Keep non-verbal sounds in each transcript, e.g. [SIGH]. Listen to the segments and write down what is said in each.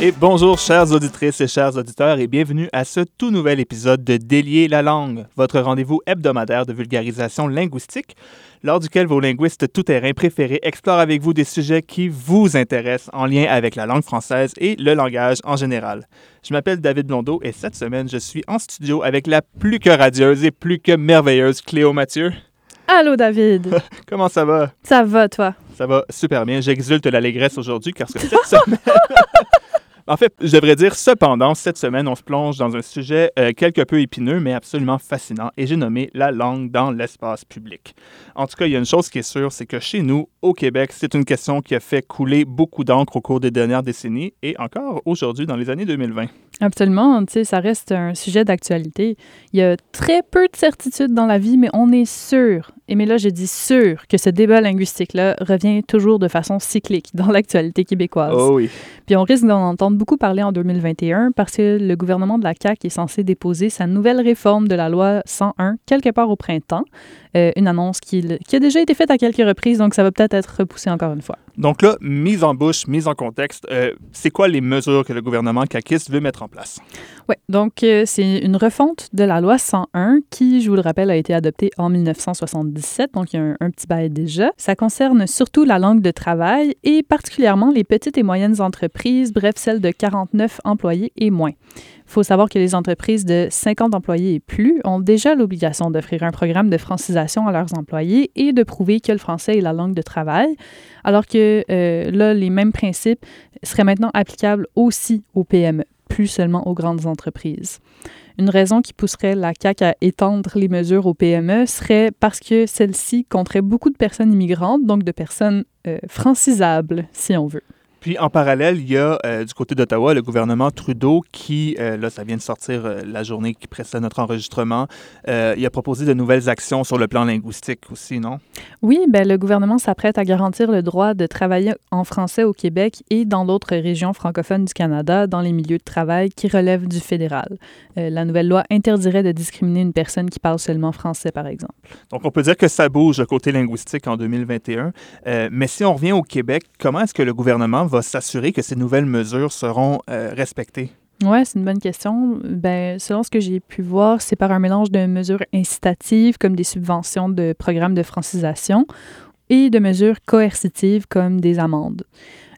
Et bonjour chères auditrices et chers auditeurs et bienvenue à ce tout nouvel épisode de Délier la langue, votre rendez-vous hebdomadaire de vulgarisation linguistique, lors duquel vos linguistes tout-terrain préférés explorent avec vous des sujets qui vous intéressent en lien avec la langue française et le langage en général. Je m'appelle David Blondeau et cette semaine, je suis en studio avec la plus que radieuse et plus que merveilleuse Cléo Mathieu. Allô David. [LAUGHS] Comment ça va? Ça va toi? Ça va super bien. J'exulte l'allégresse aujourd'hui car [LAUGHS] cette semaine... [LAUGHS] En fait, je devrais dire cependant, cette semaine, on se plonge dans un sujet euh, quelque peu épineux, mais absolument fascinant, et j'ai nommé la langue dans l'espace public. En tout cas, il y a une chose qui est sûre, c'est que chez nous, au Québec, c'est une question qui a fait couler beaucoup d'encre au cours des dernières décennies et encore aujourd'hui dans les années 2020. Absolument, tu sais, ça reste un sujet d'actualité. Il y a très peu de certitudes dans la vie, mais on est sûr, et mais là je dis sûr, que ce débat linguistique-là revient toujours de façon cyclique dans l'actualité québécoise. Oh oui. Puis on risque d'en entendre beaucoup parler en 2021 parce que le gouvernement de la CAQ est censé déposer sa nouvelle réforme de la loi 101 quelque part au printemps. Euh, une annonce qui, qui, a déjà été faite à quelques reprises, donc ça va peut-être être repoussé encore une fois. Donc là, mise en bouche, mise en contexte, euh, c'est quoi les mesures que le gouvernement caquiste veut mettre en place? Oui, donc euh, c'est une refonte de la loi 101 qui, je vous le rappelle, a été adoptée en 1977, donc il y a un, un petit bail déjà. Ça concerne surtout la langue de travail et particulièrement les petites et moyennes entreprises, bref, celles de 49 employés et moins. Il faut savoir que les entreprises de 50 employés et plus ont déjà l'obligation d'offrir un programme de francisation à leurs employés et de prouver que le français est la langue de travail, alors que euh, là, les mêmes principes seraient maintenant applicables aussi aux PME, plus seulement aux grandes entreprises. Une raison qui pousserait la CAQ à étendre les mesures aux PME serait parce que celles-ci compteraient beaucoup de personnes immigrantes, donc de personnes euh, francisables, si on veut. Puis en parallèle, il y a euh, du côté d'Ottawa le gouvernement Trudeau qui, euh, là, ça vient de sortir euh, la journée qui précède notre enregistrement, il a proposé de nouvelles actions sur le plan linguistique aussi, non? Oui, ben, le gouvernement s'apprête à garantir le droit de travailler en français au Québec et dans d'autres régions francophones du Canada dans les milieux de travail qui relèvent du fédéral. La nouvelle loi interdirait de discriminer une personne qui parle seulement français, par exemple. Donc on peut dire que ça bouge le côté linguistique en 2021. Euh, mais si on revient au Québec, comment est-ce que le gouvernement va s'assurer que ces nouvelles mesures seront euh, respectées? Oui, c'est une bonne question. Ben, selon ce que j'ai pu voir, c'est par un mélange de mesures incitatives comme des subventions de programmes de francisation et de mesures coercitives comme des amendes.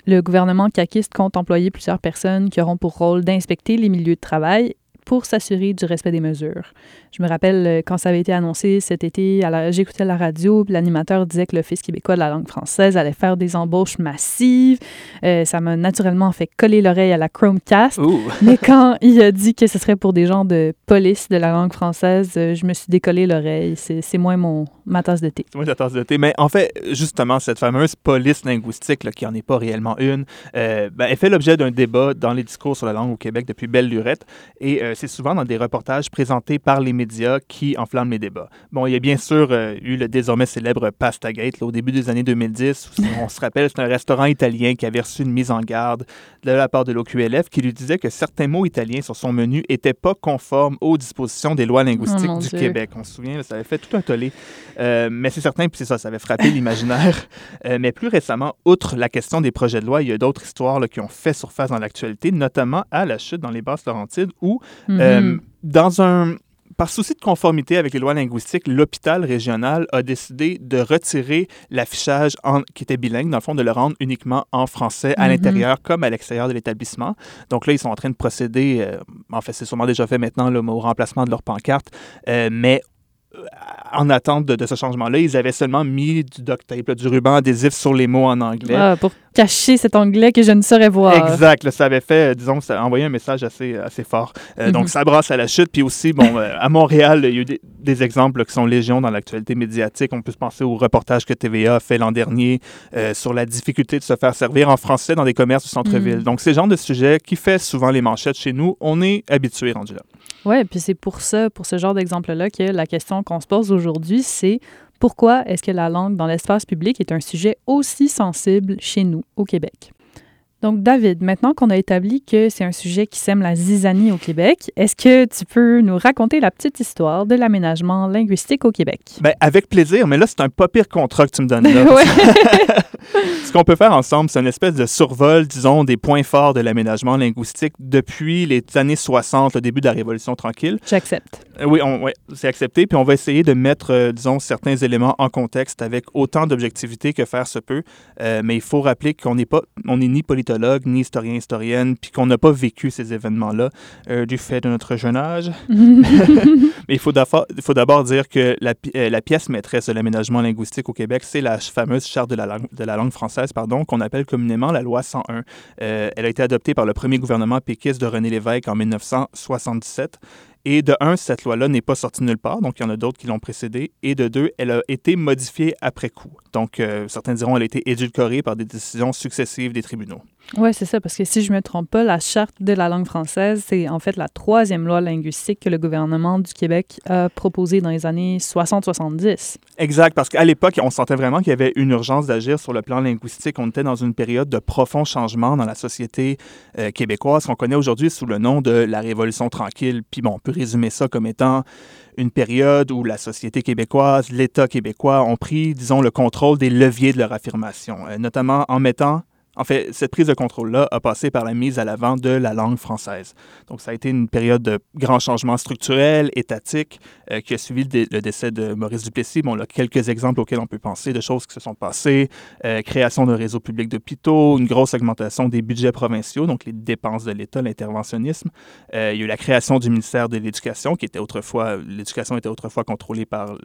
Le gouvernement caquiste compte employer plusieurs personnes qui auront pour rôle d'inspecter les milieux de travail pour s'assurer du respect des mesures. Je me rappelle euh, quand ça avait été annoncé cet été, j'écoutais la radio, l'animateur disait que l'Office québécois de la langue française allait faire des embauches massives. Euh, ça m'a naturellement fait coller l'oreille à la Chromecast. [LAUGHS] Mais quand il a dit que ce serait pour des gens de police de la langue française, euh, je me suis décollé l'oreille. C'est moins mon, ma tasse de thé. Moi la tasse de thé. Mais en fait, justement, cette fameuse police linguistique, là, qui n'en est pas réellement une, euh, ben, elle fait l'objet d'un débat dans les discours sur la langue au Québec depuis belle lurette. Et euh, c'est souvent dans des reportages présentés par les médias qui enflamment les débats. Bon, il y a bien sûr euh, eu le désormais célèbre Pastagate là, au début des années 2010. Où, [LAUGHS] on se rappelle, c'est un restaurant italien qui avait reçu une mise en garde de la part de l'OQLF qui lui disait que certains mots italiens sur son menu n'étaient pas conformes aux dispositions des lois linguistiques Oh, mon du Dieu. Québec. On se souvient, ça avait fait tout un tollé. Euh, mais c'est certain, puis c'est ça, ça avait frappé l'imaginaire. [LAUGHS] Euh, mais plus récemment, outre la question des projets de loi, il y a d'autres histoires là, qui ont fait surface dans l'actualité, notamment à la chute dans les basses Laurentides, où, Mhm. euh, dans un par souci de conformité avec les lois linguistiques, l'hôpital régional a décidé de retirer l'affichage qui était bilingue, dans le fond, de le rendre uniquement en français à Mhm. l'intérieur comme à l'extérieur de l'établissement. Donc là, ils sont en train de procéder, euh, en fait, c'est sûrement déjà fait maintenant, là, au remplacement de leur pancarte, euh, mais en attente de, de ce changement-là, ils avaient seulement mis du duct tape, là, du ruban adhésif sur les mots en anglais. Ah, pour cacher cet anglais que je ne saurais voir. Exact, là, ça avait fait, euh, disons, ça envoyé un message assez, assez fort. Euh, Mhm. Donc, ça brasse à la chute. Puis aussi, bon, euh, à Montréal, il y a eu des, des exemples là, qui sont légion dans l'actualité médiatique. On peut se penser au reportage que TVA a fait l'an dernier euh, sur la difficulté de se faire servir en français dans des commerces du centre-ville. Mhm. Donc, c'est le genre de sujet qui fait souvent les manchettes chez nous. On est habitué rendu là. Oui, puis c'est pour ça, pour ce genre d'exemple-là, que la question qu'on se pose aujourd'hui, c'est pourquoi est-ce que la langue dans l'espace public est un sujet aussi sensible chez nous, au Québec? Donc, David, maintenant qu'on a établi que c'est un sujet qui sème la zizanie au Québec, est-ce que tu peux nous raconter la petite histoire de l'aménagement linguistique au Québec? Bien, avec plaisir, mais là, c'est un pas pire contrat que tu me donnes là. [LAUGHS] [LAUGHS] Ce qu'on peut faire ensemble, c'est une espèce de survol, disons, des points forts de l'aménagement linguistique depuis les années 60, le début de la Révolution tranquille. J'accepte. Euh, oui, c'est accepté. Puis on va essayer de mettre, euh, disons, certains éléments en contexte avec autant d'objectivité que faire se peut. Euh, mais il faut rappeler qu'on n'est pas, on n'est ni politologue, ni historien, historienne, puis qu'on n'a pas vécu ces événements-là du fait de notre jeune âge. [LAUGHS] [LAUGHS] mais il faut d'abord dire que la, la, pièce maîtresse de l'aménagement linguistique au Québec, c'est la fameuse charte de la langue, de la langue française, pardon, qu'on appelle communément la loi 101. elle a été adoptée par le premier gouvernement péquiste de René Lévesque en 1977. Et de un, cette loi-là n'est pas sortie nulle part, donc il y en a d'autres qui l'ont précédée. Et de deux, elle a été modifiée après coup. Donc, euh, certains diront qu'elle a été édulcorée par des décisions successives des tribunaux. Oui, c'est ça, parce que si je ne me trompe pas, la Charte de la langue française, c'est en fait la troisième loi linguistique que le gouvernement du Québec a proposée dans les années 60-70. Exact, parce qu'à l'époque, on sentait vraiment qu'il y avait une urgence d'agir sur le plan linguistique. On était dans une période de profond changement dans la société euh, québécoise qu'on connaît aujourd'hui sous le nom de la Révolution tranquille. Puis bon, on peut résumer ça comme étant une période où la société québécoise, l'État québécois ont pris, disons, le contrôle des leviers de leur affirmation, euh, notamment en mettant en fait, cette prise de contrôle-là a passé par la mise à l'avant de la langue française. Donc, ça a été une période de grands changements structurels, étatiques, euh, qui a suivi le, décès de Maurice Duplessis. Bon, là, quelques exemples auxquels on peut penser de choses qui se sont passées. Euh, création d'un réseau public d'hôpitaux, une grosse augmentation des budgets provinciaux, donc les dépenses de l'État, l'interventionnisme. Euh, il y a eu la création du ministère de l'Éducation, qui était autrefois, l'éducation était autrefois contrôlée par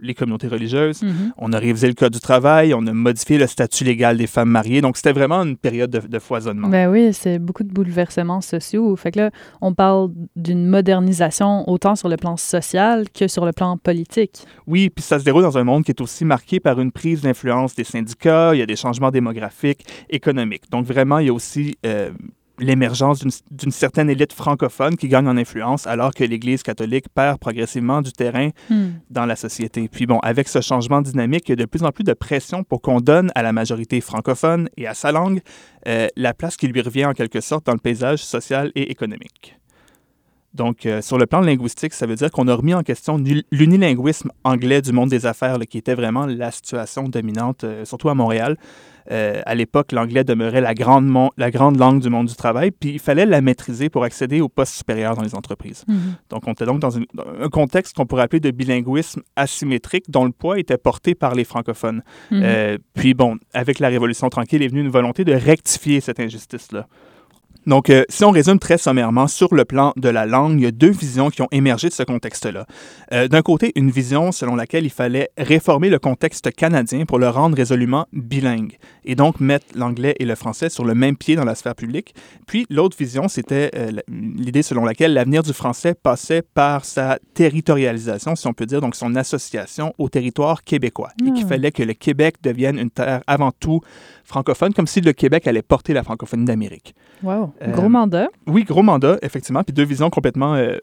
les communautés religieuses. Mm-hmm. On a révisé le Code du travail, on a modifié le statut légal des femmes mariées. Donc, c'était vraiment une période de, foisonnement. Ben oui, c'est beaucoup de bouleversements sociaux. Fait que là, on parle d'une modernisation autant sur le plan social que sur le plan politique. Oui, puis ça se déroule dans un monde qui est aussi marqué par une prise d'influence des syndicats, il y a des changements démographiques, économiques. Donc vraiment, il y a aussi euh, l'émergence d'une certaine élite francophone qui gagne en influence alors que l'Église catholique perd progressivement du terrain hmm. dans la société. Puis bon, avec ce changement dynamique, il y a de plus en plus de pression pour qu'on donne à la majorité francophone et à sa langue euh, la place qui lui revient en quelque sorte dans le paysage social et économique. Donc, euh, sur le plan linguistique, ça veut dire qu'on a remis en question l'unilinguisme anglais du monde des affaires, qui était vraiment la situation dominante, euh, surtout à Montréal. Euh, à l'époque, l'anglais demeurait la grande, la grande langue du monde du travail, puis il fallait la maîtriser pour accéder aux postes supérieurs dans les entreprises. Mhm. Donc, on était donc dans, un contexte qu'on pourrait appeler de bilinguisme asymétrique, dont le poids était porté par les francophones. Mhm. Puis, bon, avec la Révolution tranquille est venue une volonté de rectifier cette injustice-là. Donc, euh, si on résume très sommairement, sur le plan de la langue, il y a deux visions qui ont émergé de ce contexte-là. Euh, d'un côté, une vision selon laquelle il fallait réformer le contexte canadien pour le rendre résolument bilingue et donc mettre l'anglais et le français sur le même pied dans la sphère publique. Puis, l'autre vision, c'était euh, l'idée selon laquelle l'avenir du français passait par sa territorialisation, si on peut dire, donc son association au territoire québécois et qu'il ah. fallait que le Québec devienne une terre avant tout francophone, comme si le Québec allait porter la francophonie d'Amérique. Wow. Euh, gros mandat. Oui, gros mandat, effectivement. Puis deux visions complètement, euh,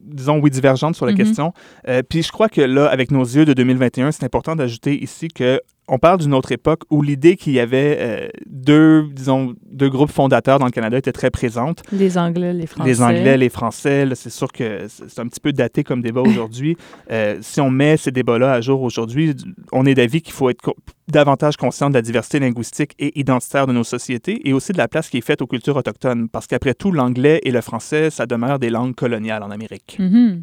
disons, oui, divergentes sur la mm-hmm. question. Euh, puis je crois que là, avec nos yeux de 2021, c'est important d'ajouter ici que on parle d'une autre époque où l'idée qu'il y avait euh, deux, disons, deux groupes fondateurs dans le Canada était très présente. Les Anglais, les Français. Les Anglais, les Français. C'est sûr que c'est un petit peu daté comme débat [LAUGHS] aujourd'hui. Euh, si on met ces débats-là à jour aujourd'hui, on est d'avis qu'il faut être davantage conscient de la diversité linguistique et identitaire de nos sociétés et aussi de la place qui est faite aux cultures autochtones. Parce qu'après tout, l'anglais et le français, ça demeure des langues coloniales en Amérique. Mm-hmm.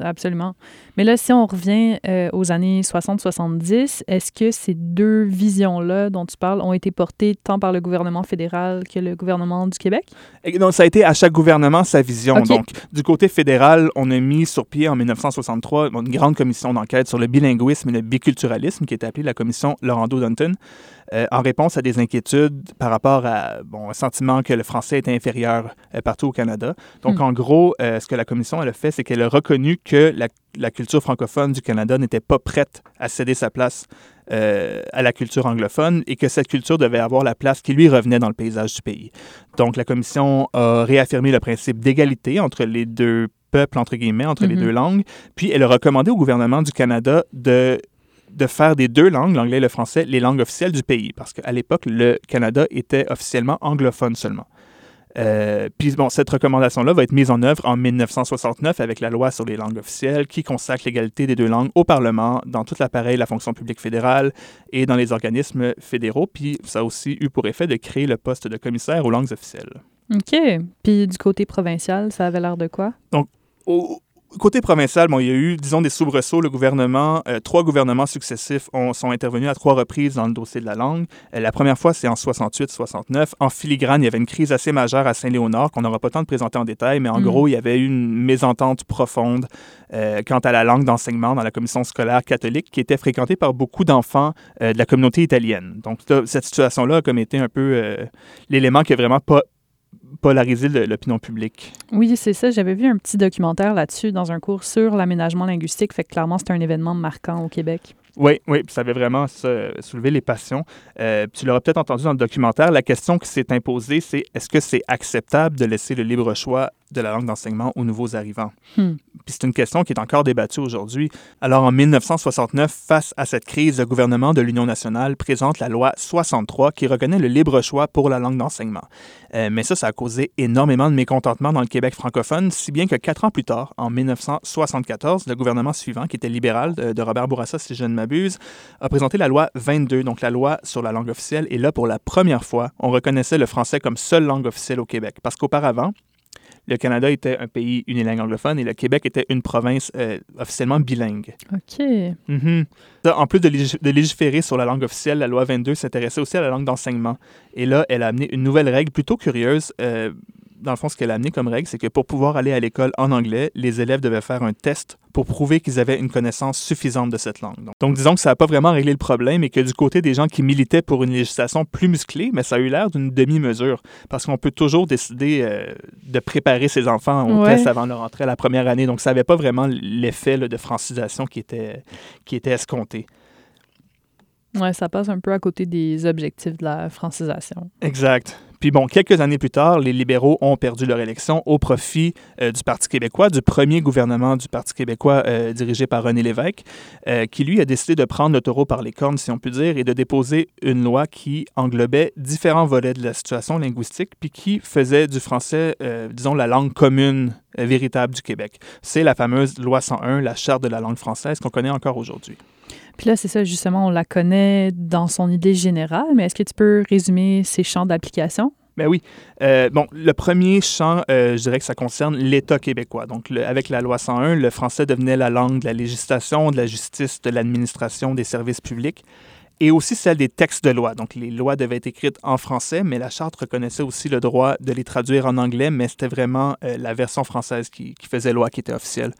Absolument. Mais là, si on revient euh, aux années 60-70, est-ce que ces deux visions-là dont tu parles ont été portées tant par le gouvernement fédéral que le gouvernement du Québec? non, ça a été à chaque gouvernement sa vision. Donc, du côté fédéral, on a mis sur pied en 1963 une grande commission d'enquête sur le bilinguisme et le biculturalisme qui est appelée la commission Laurando-Dunton. Euh, en réponse à des inquiétudes par rapport à bon, un sentiment que le français est inférieur euh, partout au Canada. Donc, hmm. en gros, euh, ce que la commission elle a fait, c'est qu'elle a reconnu que la, la, culture francophone du Canada n'était pas prête à céder sa place à la culture anglophone et que cette culture devait avoir la place qui lui revenait dans le paysage du pays. Donc, la commission a réaffirmé le principe d'égalité entre les deux peuples, entre guillemets, entre les hmm. deux langues, puis elle a recommandé au gouvernement du Canada de de faire des deux langues, l'anglais et le français, les langues officielles du pays, parce qu'à l'époque, le Canada était officiellement anglophone seulement. Euh, puis bon, cette recommandation-là va être mise en œuvre en 1969 avec la loi sur les langues officielles qui consacre l'égalité des deux langues au Parlement, dans tout l'appareil de la fonction publique fédérale et dans les organismes fédéraux. Puis ça a aussi eu pour effet de créer le poste de commissaire aux langues officielles. OK. Puis du côté provincial, ça avait l'air de quoi? Donc, au, Côté provincial, bon, il y a eu, disons, des soubresauts. Le gouvernement, euh, trois gouvernements successifs ont, sont intervenus à trois reprises dans le dossier de la langue. Euh, la première fois, c'est en 68-69. En filigrane, il y avait une crise assez majeure à Saint-Léonard qu'on n'aura pas le temps de présenter en détail, mais en mm. gros, il y avait eu une mésentente profonde euh, quant à la langue d'enseignement dans la commission scolaire catholique qui était fréquentée par beaucoup d'enfants de la communauté italienne. Donc, cette situation-là a comme été un peu l'élément qui a vraiment pas polariser l'opinion publique. Oui, c'est ça. J'avais vu un petit documentaire là-dessus dans un cours sur l'aménagement linguistique. Fait que clairement, c'est un événement marquant au Québec. Oui, oui, ça avait vraiment soulevé les passions. Euh, tu l'auras peut-être entendu dans le documentaire. La question qui s'est imposée, c'est est-ce que c'est acceptable de laisser le libre choix de la langue d'enseignement aux nouveaux arrivants? Hmm. Puis c'est une question qui est encore débattue aujourd'hui. Alors en 1969, face à cette crise, le gouvernement de l'Union nationale présente la loi 63 qui reconnaît le libre choix pour la langue d'enseignement. Euh, mais ça, ça a causé énormément de mécontentement dans le Québec francophone, si bien que quatre ans plus tard, en 1974, le gouvernement suivant, qui était libéral de, Robert Bourassa, si je ne m'abuse, a présenté la loi 22, donc la loi sur la langue officielle. Et là, pour la première fois, on reconnaissait le français comme seule langue officielle au Québec. Parce qu'auparavant, le Canada était un pays unilingue anglophone et le Québec était une province euh, officiellement bilingue. OK. Mhm. En plus de, légiférer sur la langue officielle, la loi 22 s'intéressait aussi à la langue d'enseignement. Et là, elle a amené une nouvelle règle plutôt curieuse. Euh, dans le fond, ce qu'elle a amené comme règle, c'est que pour pouvoir aller à l'école en anglais, les élèves devaient faire un test pour prouver qu'ils avaient une connaissance suffisante de cette langue. Donc, disons que ça n'a pas vraiment réglé le problème et que du côté des gens qui militaient pour une législation plus musclée, mais ça a eu l'air d'une demi-mesure parce qu'on peut toujours décider euh, de préparer ses enfants au test avant leur entrée à la première année. Donc, ça n'avait pas vraiment l'effet de francisation qui était, qui était escompté. Oui, ça passe un peu à côté des objectifs de la francisation. Exact. Puis bon, quelques années plus tard, les libéraux ont perdu leur élection au profit euh, du Parti québécois, du premier gouvernement du Parti québécois euh, dirigé par René Lévesque, euh, qui lui a décidé de prendre le taureau par les cornes, si on peut dire, et de déposer une loi qui englobait différents volets de la situation linguistique, puis qui faisait du français, disons, la langue commune véritable du Québec. C'est la fameuse loi 101, la charte de la langue française qu'on connaît encore aujourd'hui. Puis là, c'est ça, justement, on la connaît dans son idée générale, mais est-ce que tu peux résumer ses champs d'application? Ben oui. Euh, bon, le premier champ, euh, je dirais que ça concerne l'État québécois. Donc, avec la loi 101, le français devenait la langue de la législation, de la justice, de l'administration, des services publics et aussi celle des textes de loi. Donc, les lois devaient être écrites en français, mais la Charte reconnaissait aussi le droit de les traduire en anglais, mais c'était vraiment euh, la version française qui, qui, faisait loi, qui était officielle.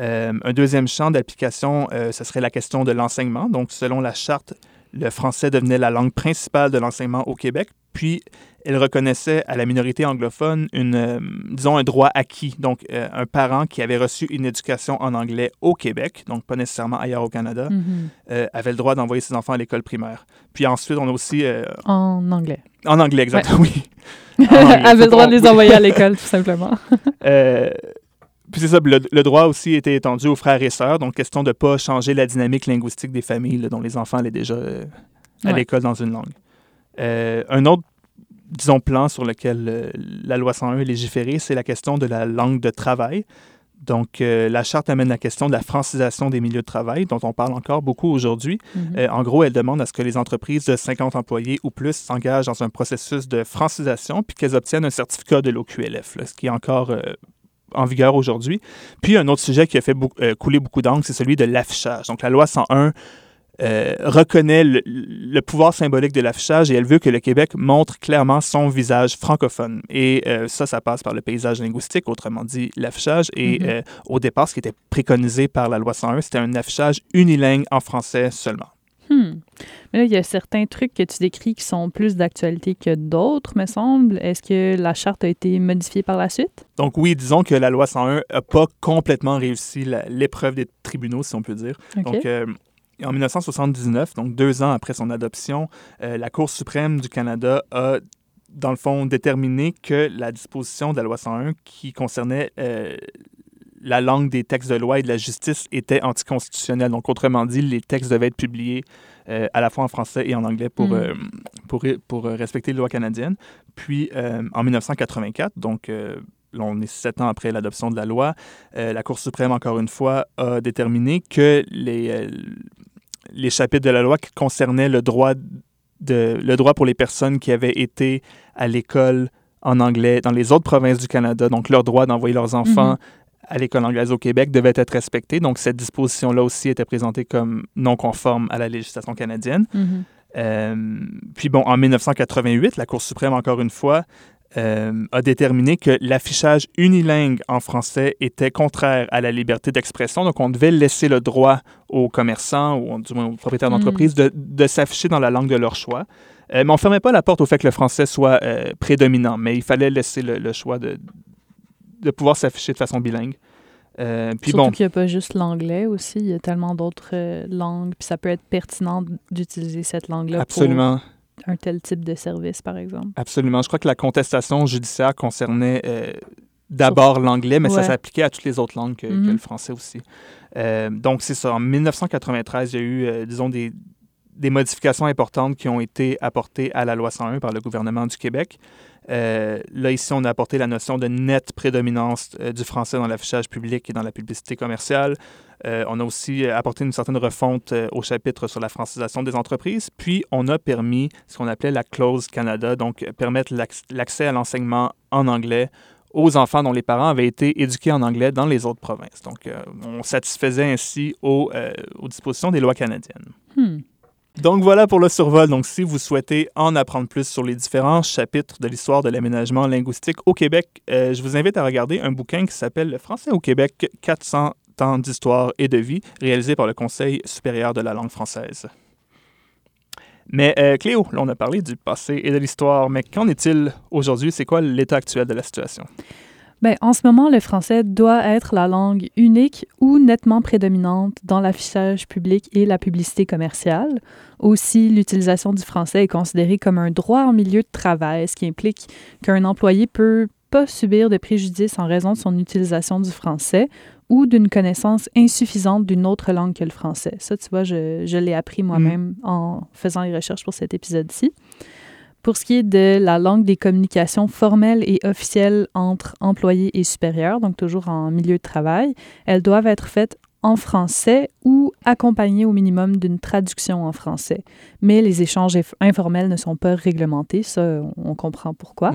Euh, un deuxième champ d'application, euh, ce serait la question de l'enseignement. Donc, selon la charte, le français devenait la langue principale de l'enseignement au Québec, puis elle reconnaissait à la minorité anglophone une, euh, disons, un droit acquis. Donc, un parent qui avait reçu une éducation en anglais au Québec, donc pas nécessairement ailleurs au Canada, mm-hmm. avait le droit d'envoyer ses enfants à l'école primaire. Puis ensuite, on a aussi... en anglais. En anglais, exactement, oui. [LAUGHS] avait le droit de les envoyer à l'école, [LAUGHS] tout simplement. Puis c'est ça, le, droit aussi était étendu aux frères et sœurs, donc question de ne pas changer la dynamique linguistique des familles dont les enfants allaient déjà euh, à l'école dans une langue. Euh, un autre, disons, plan sur lequel euh, la loi 101 est légiférée, c'est la question de la langue de travail. Donc, la charte amène la question de la francisation des milieux de travail, dont on parle encore beaucoup aujourd'hui. Mm-hmm. en gros, elle demande à ce que les entreprises de 50 employés ou plus s'engagent dans un processus de francisation, puis qu'elles obtiennent un certificat de l'OQLF, ce qui est encore en vigueur aujourd'hui. Puis un autre sujet qui a fait euh, couler beaucoup d'encre, c'est celui de l'affichage. Donc la loi 101 euh, reconnaît le, pouvoir symbolique de l'affichage et elle veut que le Québec montre clairement son visage francophone. Et euh, ça, ça passe par le paysage linguistique, autrement dit l'affichage. Et mm-hmm. au départ, ce qui était préconisé par la loi 101, c'était un affichage unilingue en français seulement. Hmm. Mais là, il y a certains trucs que tu décris qui sont plus d'actualité que d'autres, me semble. Est-ce que la charte a été modifiée par la suite? Donc oui, disons que la loi 101 n'a pas complètement réussi l'épreuve des tribunaux, si on peut dire. Donc, euh, en 1979, donc deux ans après son adoption, euh, la Cour suprême du Canada a dans le fond, déterminé que la disposition de la loi 101 qui concernait euh, la langue des textes de loi et de la justice était anticonstitutionnelle. Donc, autrement dit, les textes devaient être publiés euh, à la fois en français et en anglais pour, Mm. euh, pour, pour respecter les lois canadiennes. Puis, euh, en 1984, donc euh, là, on est sept ans après l'adoption de la loi, euh, la Cour suprême, encore une fois, a déterminé que les, euh, les chapitres de la loi qui concernaient le droit, de, le droit pour les personnes qui avaient été à l'école en anglais dans les autres provinces du Canada, donc leur droit d'envoyer leurs enfants Mhm. À l'école anglaise au Québec devait être respecté. Donc, cette disposition-là aussi était présentée comme non conforme à la législation canadienne. Mhm. Euh, puis bon, en 1988, la Cour suprême, encore une fois, euh, a déterminé que l'affichage unilingue en français était contraire à la liberté d'expression. Donc, on devait laisser le droit aux commerçants ou du moins aux propriétaires Mm. d'entreprises de, de s'afficher dans la langue de leur choix. Euh, mais on ne fermait pas la porte au fait que le français soit euh, prédominant, mais il fallait laisser le, le choix de, de pouvoir s'afficher de façon bilingue. Euh, puis Surtout bon, qu'il n'y a pas juste l'anglais aussi, il y a tellement d'autres euh, langues, puis ça peut être pertinent d'utiliser cette langue-là absolument. pour un tel type de service, par exemple. Absolument. Je crois que la contestation judiciaire concernait euh, d'abord l'anglais, mais ça s'appliquait à toutes les autres langues que, que Mhm. le français aussi. Euh, donc, c'est ça. En 1993, il y a eu, disons, des, des modifications importantes qui ont été apportées à la loi 101 par le gouvernement du Québec. Euh, là, ici, on a apporté la notion de nette prédominance euh, du français dans l'affichage public et dans la publicité commerciale. Euh, on a aussi apporté une certaine refonte au chapitre sur la francisation des entreprises. Puis, on a permis ce qu'on appelait la clause Canada, donc permettre l'acc- l'accès à l'enseignement en anglais aux enfants dont les parents avaient été éduqués en anglais dans les autres provinces. Donc, on satisfaisait ainsi aux, aux dispositions des lois canadiennes. Hmm. Donc voilà pour le survol. Donc si vous souhaitez en apprendre plus sur les différents chapitres de l'histoire de l'aménagement linguistique au Québec, euh, je vous invite à regarder un bouquin qui s'appelle Le français au Québec, 400 ans d'histoire et de vie, réalisé par le Conseil supérieur de la langue française. Mais euh, Cléo, on a parlé du passé et de l'histoire, mais qu'en est-il aujourd'hui? C'est quoi l'état actuel de la situation? Ben, en ce moment, le français doit être la langue unique ou nettement prédominante dans l'affichage public et la publicité commerciale. Aussi, l'utilisation du français est considérée comme un droit en milieu de travail, ce qui implique qu'un employé peut pas subir de préjudice en raison de son utilisation du français ou d'une connaissance insuffisante d'une autre langue que le français. Ça, tu vois, je, je l'ai appris moi-même en faisant les recherches pour cet épisode-ci. Pour ce qui est de la langue des communications formelles et officielles entre employés et supérieurs, donc toujours en milieu de travail, elles doivent être faites en français ou accompagnées au minimum d'une traduction en français. Mais les échanges inf- informels ne sont pas réglementés, ça, on- comprend pourquoi.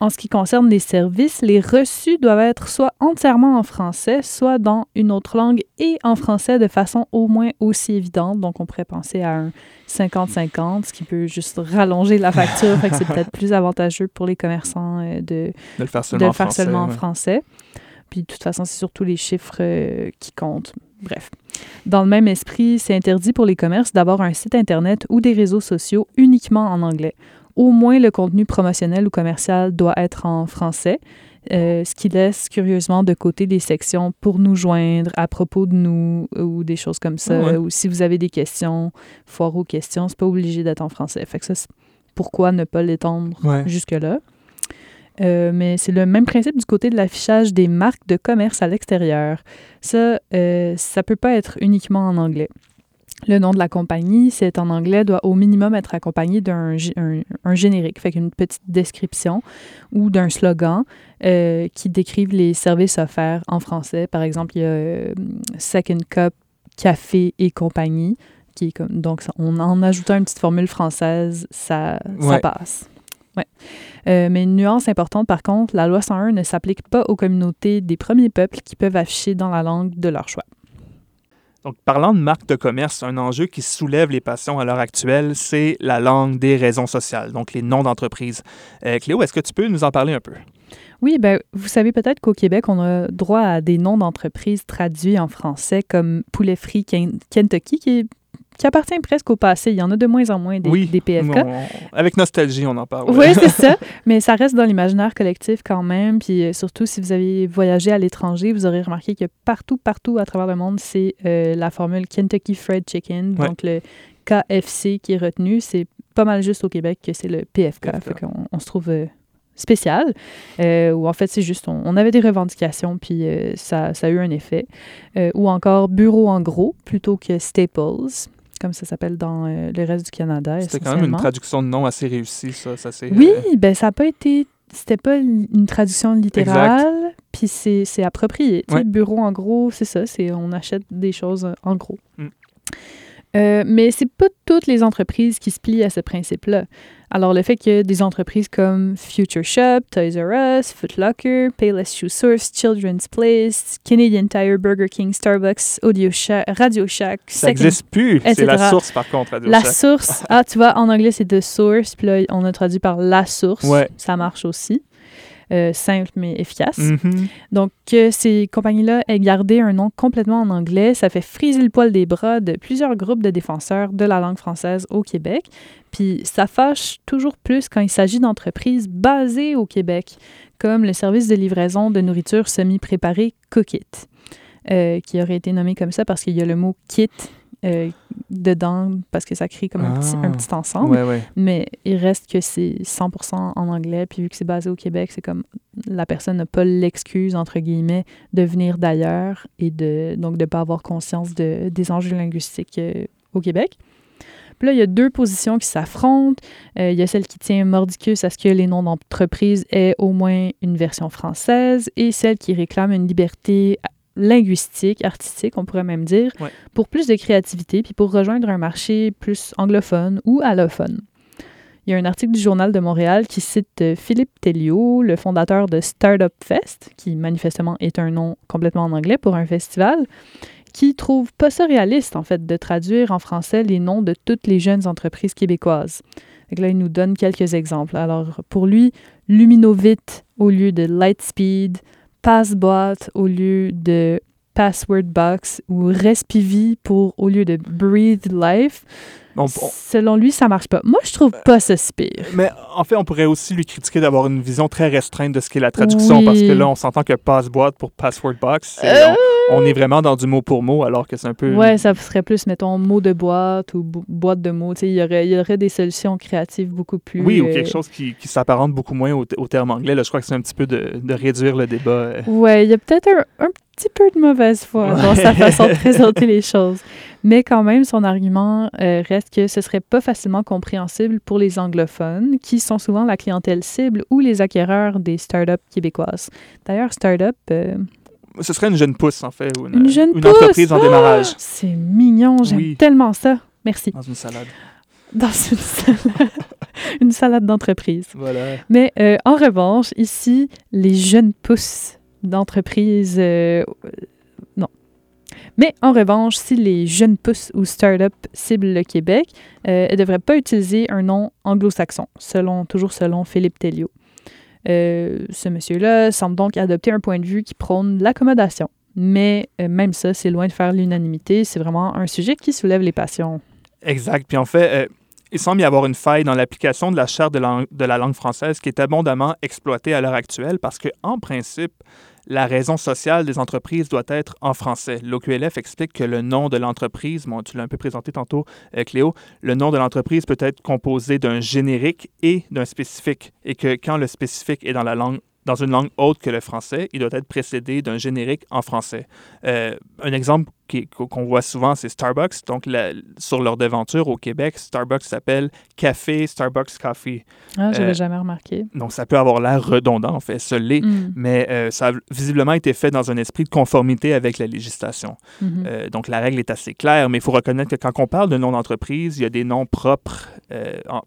En ce qui concerne les services, les reçus doivent être soit entièrement en français, soit dans une autre langue et en français de façon au moins aussi évidente. Donc, on pourrait penser à un 50-50, ce qui peut juste rallonger la facture. fait que c'est peut-être plus avantageux pour les commerçants euh, de, De le faire de seulement le en faire français. seulement en ouais. français. Puis de toute façon, c'est surtout les chiffres euh, qui comptent. Bref. Dans le même esprit, c'est interdit pour les commerces d'avoir un site Internet ou des réseaux sociaux uniquement en anglais. Au moins, le contenu promotionnel ou commercial doit être en français, euh, ce qui laisse curieusement de côté des sections pour nous joindre à propos de nous ou des choses comme ça. Ouais. Ou si vous avez des questions, foire aux questions, c'est pas obligé d'être en français. Fait que ça, pourquoi ne pas l'étendre Ouais. jusque-là. Euh, mais c'est le même principe du côté de l'affichage des marques de commerce à l'extérieur. Ça, euh, ça peut pas être uniquement en anglais. Le nom de la compagnie, c'est en anglais, doit au minimum être accompagné d'un un, un générique, fait qu'une petite description ou d'un slogan euh, qui décrive les services offerts en français. Par exemple, il y a euh, Second Cup, Café et compagnie, qui est comme donc on en ajoutant une petite formule française, ça, passe. Ouais. Euh, mais une nuance importante, par contre, la loi 101 ne s'applique pas aux communautés des premiers peuples qui peuvent afficher dans la langue de leur choix. Donc, parlant de marque de commerce, un enjeu qui soulève les passions à l'heure actuelle, c'est la langue des raisons sociales, donc les noms d'entreprise. Euh, Cléo, est-ce que tu peux nous en parler un peu? Oui, ben, vous savez peut-être qu'au Québec, on a droit à des noms d'entreprises traduits en français comme Poulet Frit Ken- Kentucky, qui, est- qui appartient presque au passé. Il y en a de moins en moins des, oui, des PFK. on- avec nostalgie, on en parle. Oui, c'est ça. Mais ça reste dans l'imaginaire collectif quand même. Puis euh, surtout, si vous avez voyagé à l'étranger, vous aurez remarqué que partout, partout à travers le monde, c'est euh, la formule Kentucky Fried Chicken, Ouais. donc le KFC qui est retenu. C'est pas mal juste au Québec que c'est le PFK. PFK. Fait on se trouve euh, spécial, euh, où en fait, c'est juste, on, on avait des revendications, puis euh, ça, ça a eu un effet. Euh, ou encore bureau en gros, plutôt que Staples, comme ça s'appelle dans euh, le reste du Canada. C'était quand même une traduction de nom assez réussie, ça. ça Oui, euh, ben ça n'a pas été. C'était pas une traduction littérale, puis c'est approprié. Ouais. bureau en gros, c'est ça, c'est on achète des choses en gros. Mm. Euh, mais c'est pas toutes les entreprises qui se plient à ce principe-là. Alors le fait que des entreprises comme Future Shop, Toys R Us, Foot Locker, Payless Shoe Source, Children's Place, Canadian Tire, Burger King, Starbucks, Audio Shack, Radio Shack, ça n'existe plus. C'est la source, par contre, Radio la Shack. source. Ah, tu vois, en anglais, c'est The Source, puis là, on a traduit par la source. Ouais. Ça marche aussi. Euh, simple mais efficace. Mhm. Donc, que ces compagnies-là aient gardé un nom complètement en anglais, ça fait friser le poil des bras de plusieurs groupes de défenseurs de la langue française au Québec. Puis, ça fâche toujours plus quand il s'agit d'entreprises basées au Québec, comme le service de livraison de nourriture semi-préparée Cookit, euh, qui aurait été nommé comme ça parce qu'il y a le mot kit euh, dedans, parce que ça crée comme un, petit, un Ah. petit ensemble. Ouais, ouais. Mais il reste que c'est 100% en anglais, puis vu que c'est basé au Québec, c'est comme la personne n'a pas l'excuse, entre guillemets, de venir d'ailleurs et de, donc de ne pas avoir conscience de, des enjeux linguistiques euh, au Québec. Puis là, il y a deux positions qui s'affrontent. Euh, il y a celle qui tient mordicus à ce que les noms d'entreprise aient au moins une version française et celle qui réclame une liberté linguistique, artistique, on pourrait même dire, Ouais. pour plus de créativité, puis pour rejoindre un marché plus anglophone ou allophone. Il y a un article du Journal de Montréal qui cite euh, Philippe Telliot, le fondateur de Startup Fest, qui manifestement est un nom complètement en anglais pour un festival, qui trouve pas ça réaliste, en fait, de traduire en français les noms de toutes les jeunes entreprises québécoises. Là, il nous donne quelques exemples. Alors, pour lui, Luminovit au lieu de Lightspeed, Passboîte au lieu de Password Box ou Respivi pour au lieu de Breathe Life. On- on- Selon lui, ça marche pas. Moi, je trouve pas ça si pire. Mais en fait, on pourrait aussi lui critiquer d'avoir une vision très restreinte de ce qu'est la traduction, Oui. parce que là, on s'entend que passe-boîte pour password box, Euh, on, on est vraiment dans du mot pour mot, alors que c'est un peu. Ouais, ça serait plus, mettons, mot de boîte ou bo- boîte de mots. Il y aurait, y aurait des solutions créatives beaucoup plus. Oui, ou euh, quelque chose qui, qui s'apparente beaucoup moins au, au terme anglais. Là, je crois que c'est un petit peu de, de réduire le débat. euh. Ouais, il y a peut-être un, un petit peu de mauvaise foi dans sa façon de présenter [LAUGHS] les choses. Mais quand même, son argument euh, reste que ce serait pas facilement compréhensible pour les anglophones, qui sont souvent la clientèle cible ou les acquéreurs des startups québécoises. D'ailleurs, startup, euh, Ce serait une jeune pousse, en fait, ou une, une jeune une pousse! entreprise en Ah! démarrage c'est mignon, j'aime Oui. tellement ça. Merci. dans une salade. Dans une [LAUGHS] salade, une salade d'entreprise. Voilà. Mais euh, en revanche, ici, les jeunes pousses d'entreprises. euh. Mais en revanche, si les jeunes pousses ou start-up ciblent le Québec, euh, elles ne devraient pas utiliser un nom anglo-saxon, toujours selon Philippe Telliot. Euh, ce monsieur-là semble donc adopter un point de vue qui prône l'accommodation. Mais euh, même ça, c'est loin de faire l'unanimité. C'est vraiment un sujet qui soulève les passions. Exact. Puis en fait, il semble y avoir une faille dans l'application de la charte de, de la langue française qui est abondamment exploitée à l'heure actuelle parce que, en principe, la raison sociale des entreprises doit être en français. L'OQLF explique que le nom de l'entreprise, bon, tu l'as un peu présenté tantôt, euh, Cléo, le nom de l'entreprise peut être composé d'un générique et d'un spécifique, et que quand le spécifique est dans la langue dans une langue autre que le français, il doit être précédé d'un générique en français. Euh, un exemple qu'on voit souvent, c'est Starbucks. Donc, la- sur leur devanture au Québec, Starbucks s'appelle Café Starbucks Coffee. Ah, j'avais Euh, jamais remarqué. Donc, ça peut avoir l'air redondant, en fait, ce l'est, Mm, mais euh, ça a visiblement été fait dans un esprit de conformité avec la législation. mhm. Euh, donc, la règle est assez claire, mais il faut reconnaître que quand on parle de nom d'entreprise, il y a des noms propres. euh, en-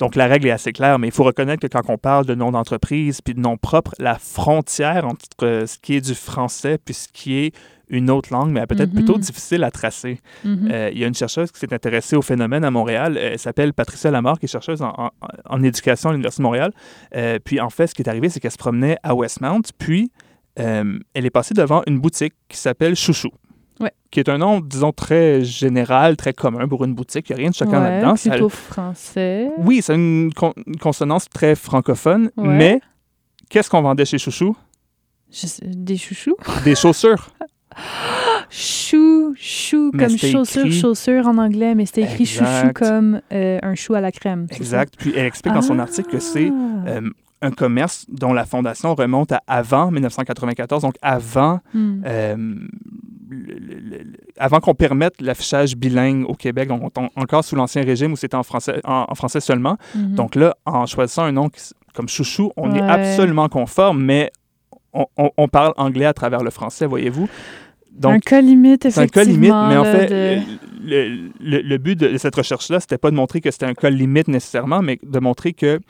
Donc, la règle est assez claire, mais il faut reconnaître que quand on parle de nom d'entreprise puis de nom propre, la frontière entre euh, ce qui est du français puis ce qui est une autre langue, mais elle peut être Mhm. plutôt difficile à tracer. Mhm. Euh, il y a une chercheuse qui s'est intéressée au phénomène à Montréal. Euh, Elle s'appelle Patricia Lamar, qui est chercheuse en, en- en éducation à l'Université de Montréal. Euh, puis en fait, ce qui est arrivé, c'est qu'elle se promenait à Westmount, puis euh, elle est passée devant une boutique qui s'appelle Chouchou. Ouais. Qui est un nom, disons, très général, très commun pour une boutique. Il n'y a rien de Ouais, là-dedans. Ça- plutôt français. Oui, c'est une, con- une consonance très francophone, Ouais. mais qu'est-ce qu'on vendait chez Chouchou? Je sais- des chouchous. Des chaussures. [GASPS] Chou, chou, Mais comme chaussure, écrit- chaussure en anglais, mais c'était écrit chouchou comme euh, un chou à la crème. c'est? Exact. Puis elle explique dans son Ah. article que c'est euh, un commerce dont la fondation remonte à avant 1994, donc avant, Hmm. euh, avant qu'on permette l'affichage bilingue au Québec, donc on est encore sous l'Ancien Régime où c'était en français, en, en français seulement. Mhm. Donc là, en choisissant un nom qui comme Chouchou, on est absolument conforme, mais on, on- on parle anglais à travers le français, voyez-vous? un Donc, cas limite, c'est un effectivement. cas limite, mais en fait, de- le, le- le but de cette recherche-là, c'était pas de montrer que c'était un cas limite nécessairement, mais de montrer que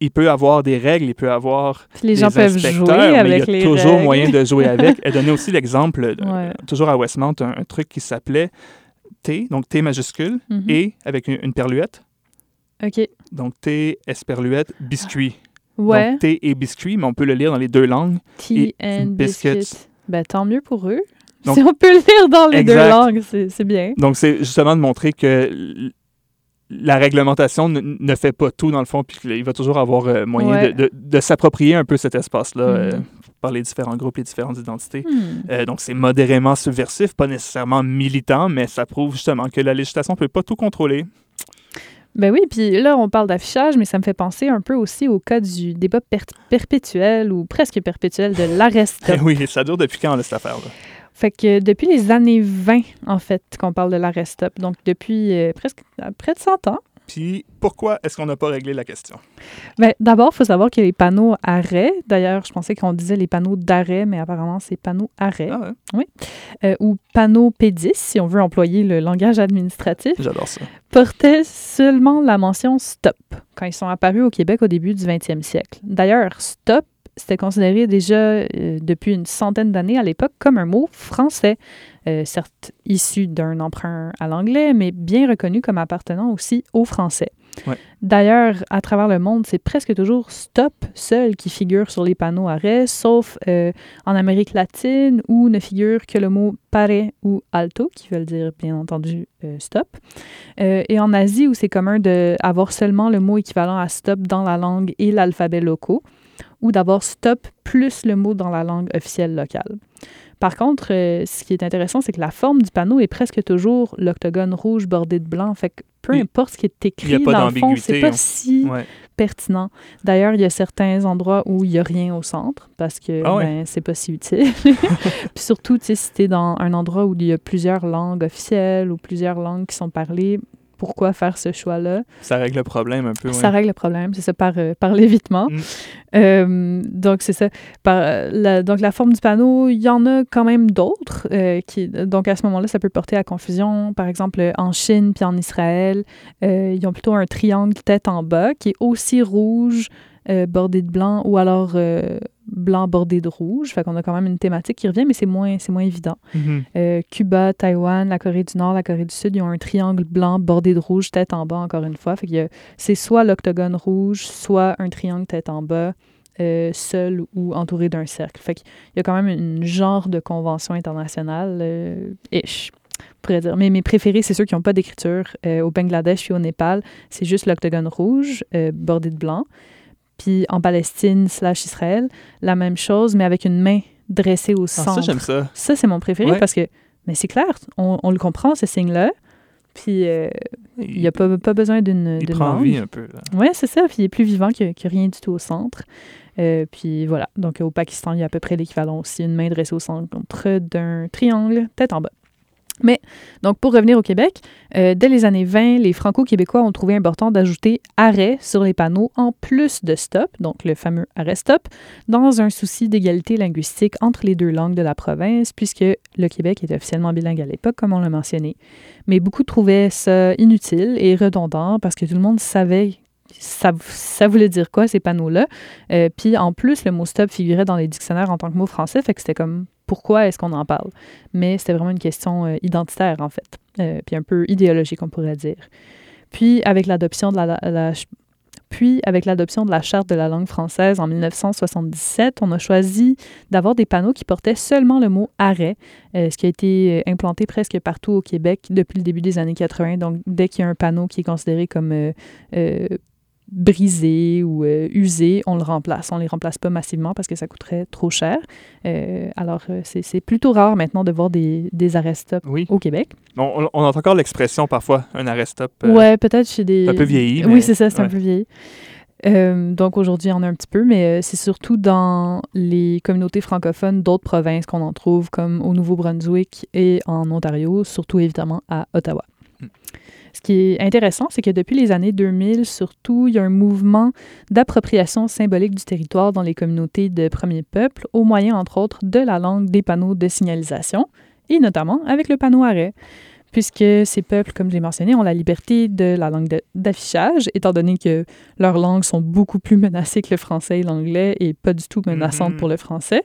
il peut avoir des règles, il peut avoir Puis les des gens peuvent jouer mais avec il y a les toujours règles. moyen de jouer avec. [LAUGHS] Elle donnait aussi l'exemple, Ouais. toujours à Westmount, un, un truc qui s'appelait T, donc T majuscule, Mhm. et avec une, une perluette, OK. donc T, esperluette, biscuit. Ouais. Donc thé et biscuit, mais on peut le lire dans les deux langues. Tea et and biscuits. biscuits. Ben, tant mieux pour eux. Donc- si on peut le lire dans les deux langues, c'est bien. Donc, c'est justement de montrer que la réglementation ne, ne fait pas tout, dans le fond, puis qu'il va toujours avoir euh, moyen Ouais. de, de- de s'approprier un peu cet espace-là euh, Mhm. par les différents groupes, les différentes identités. Hmm. Euh, donc, c'est modérément subversif, pas nécessairement militant, mais ça prouve justement que la législation ne peut pas tout contrôler. Ben oui, puis là, on parle d'affichage, mais ça me fait penser un peu aussi au cas du débat per- perpétuel ou presque perpétuel de l'arrest. [LAUGHS] Oui, ça dure depuis quand, là, cette affaire-là? Fait que depuis les années 20, en fait, qu'on parle de l'arrest stop. Donc depuis euh, presque près de 100 ans. Puis, pourquoi est-ce qu'on n'a pas réglé la question? Ben, D'abord, il faut savoir a les panneaux arrêt. D'ailleurs, je pensais qu'on disait les panneaux d'arrêt, mais apparemment, c'est panneaux arrêt. Ah ouais, Euh, ou panneaux P10, si on veut employer le langage administratif, j'adore ça. portaient seulement la mention stop quand ils sont apparus au Québec au début du 20e siècle. D'ailleurs, stop, c'était considéré déjà euh, depuis une centaine d'années à l'époque comme un mot français, euh, certes issu d'un emprunt à l'anglais, mais bien reconnu comme appartenant aussi au français. Ouais. D'ailleurs, à travers le monde, c'est presque toujours stop seul qui figure sur les panneaux arrêt, sauf euh, en Amérique latine où ne figure que le mot pare ou alto, qui veulent dire bien entendu euh, stop. Euh, et en Asie où c'est commun d'avoir seulement le mot équivalent à stop dans la langue et l'alphabet locaux, ou d'avoir stop plus le mot dans la langue officielle locale. Par contre, euh, ce qui est intéressant, c'est que la forme du panneau est presque toujours l'octogone rouge bordé de blanc. Fait que peu importe ce qui est écrit, dans le fond, c'est pas hein. si Ouais. pertinent. D'ailleurs, il y a certains endroits où il n'y a rien au centre parce que Ah ouais. ben, c'est pas si utile. [LAUGHS] Puis surtout, si tu es dans un endroit où il y a plusieurs langues officielles ou plusieurs langues qui sont parlées, pourquoi faire ce choix-là? Ça règle le problème un peu. Ça ouais. règle le problème, c'est ça, par, euh, par l'évitement. Mm. Euh, donc, c'est ça. Par, euh, la, donc, la forme du panneau, il y en a quand même d'autres. euh, qui, donc, à ce moment-là, ça peut porter à confusion. Par exemple, en Chine puis en Israël, ils ont plutôt un triangle tête en bas qui est aussi rouge, bordé de blanc, ou alors blanc bordé de rouge. Fait qu'on a quand même une thématique qui revient, mais c'est moins, moins évident. Mhm. Euh, Cuba, Taïwan, la Corée du Nord, la Corée du Sud, ils ont un triangle blanc bordé de rouge, tête en bas, encore une fois. Fait a- c'est soit l'octogone rouge, soit un triangle tête en bas, euh, seul ou entouré d'un cercle. Fait qu'il y a quand même une genre de convention internationale, euh, ish, pourrait dire. Mais mes préférés, c'est ceux qui n'ont pas d'écriture. Euh, au Bangladesh puis au Népal, c'est juste l'octogone rouge, euh, bordé de blanc. Puis en Palestine slash Israël, la même chose, mais avec une main dressée au Ah, centre. ça, j'aime ça. Ça, c'est mon préféré Ouais. parce que, mais c'est clair, on, on le comprend, ce signe-là. Puis, euh, il n'y a pas, pas besoin d'une il prend langue. vie un peu. Oui, c'est ça. Puis, il est plus vivant que, que rien du tout au centre. Euh, puis, voilà. Donc, au Pakistan, il y a à peu près l'équivalent aussi. Une main dressée au centre d'un triangle, tête en bas. Mais, donc, pour revenir au Québec, euh, dès les années 20, les Franco-Québécois ont trouvé important d'ajouter arrêt sur les panneaux en plus de stop, donc le fameux arrêt-stop, dans un souci d'égalité linguistique entre les deux langues de la province, puisque le Québec était officiellement bilingue à l'époque, comme on l'a mentionné. Mais beaucoup trouvaient ça inutile et redondant parce que tout le monde savait ça, ça voulait dire quoi, ces panneaux-là? Euh, Puis en plus, le mot stop figurait dans les dictionnaires en tant que mot français, fait que c'était comme pourquoi est-ce qu'on en parle? Mais c'était vraiment une question euh, identitaire, en fait, euh, puis un peu idéologique, on pourrait dire. Puis avec l'adoption de la, puis, avec l'adoption de la Charte de la langue française en 1977, on a choisi d'avoir des panneaux qui portaient seulement le mot arrêt, ce qui a été implanté presque partout au Québec depuis le début des années 80. Donc, dès qu'il y a un panneau qui est considéré comme brisés ou usés, on le remplace. On ne les remplace pas massivement parce que ça coûterait trop cher. alors, c'est plutôt rare maintenant de voir des, des arrêts stop au Québec. On, on, entend encore l'expression parfois, un arrêt stop. ouais, peut-être chez des... Un peu vieilli. Oui, c'est ça, c'est un peu vieilli. Euh, donc aujourd'hui, on a un petit peu, mais euh, c'est surtout dans les communautés francophones d'autres provinces qu'on en trouve, comme au Nouveau-Brunswick et en Ontario, surtout évidemment à Ottawa. Ce qui est intéressant, c'est que depuis les années 2000, surtout, il y a un mouvement d'appropriation symbolique du territoire dans les communautés de premiers peuples, au moyen, entre autres, de la langue des panneaux de signalisation, et notamment avec le panneau arrêt puisque ces peuples, comme j'ai mentionné, ont la liberté de la langue d'affichage, étant donné que leurs langues sont beaucoup plus menacées que le français et l'anglais et pas du tout menaçantes mm-hmm. pour le français.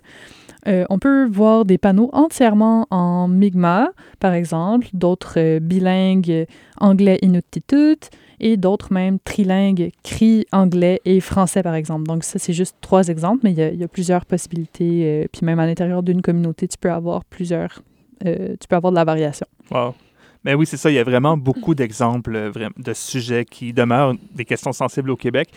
Euh, on peut voir des panneaux entièrement en Mi'kmaq, par exemple, d'autres euh, bilingues anglais inuktitut et d'autres même trilingues cri anglais et français, par exemple. Donc ça, c'est juste trois exemples, mais il y, a plusieurs possibilités. Euh, puis même à l'intérieur d'une communauté, tu peux avoir plusieurs... tu peux avoir de la variation. Wow. Mais oui, c'est ça. Il y a vraiment beaucoup d'exemples de sujets qui demeurent des questions sensibles au Québec.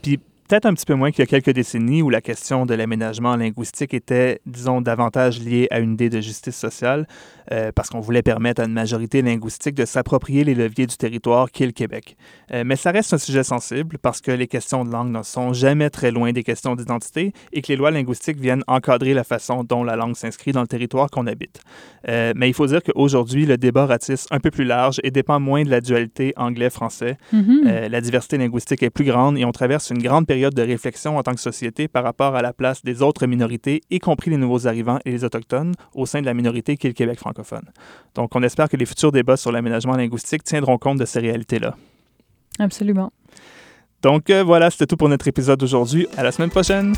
Puis peut-être un petit peu moins qu'il y a quelques décennies où la question de l'aménagement linguistique était, disons, davantage liée à une idée de justice sociale, euh, parce qu'on voulait permettre à une majorité linguistique de s'approprier les leviers du territoire qu'est le Québec. Euh, mais ça reste un sujet sensible parce que les questions de langue ne sont jamais très loin des questions d'identité et que les lois linguistiques viennent encadrer la façon dont la langue s'inscrit dans le territoire qu'on habite. Euh, mais il faut dire qu'aujourd'hui, le débat ratisse un peu plus large et dépend moins de la dualité anglais-français. Mm-hmm. la diversité linguistique est plus grande et on traverse une grande période période de réflexion en tant que société par rapport à la place des autres minorités, y compris les nouveaux arrivants et les autochtones, au sein de la minorité qui est le Québec francophone. Donc, on espère que les futurs débats sur l'aménagement linguistique tiendront compte de ces réalités-là. Absolument. Donc, euh, voilà, c'était tout pour notre épisode d'aujourd'hui. À la semaine prochaine!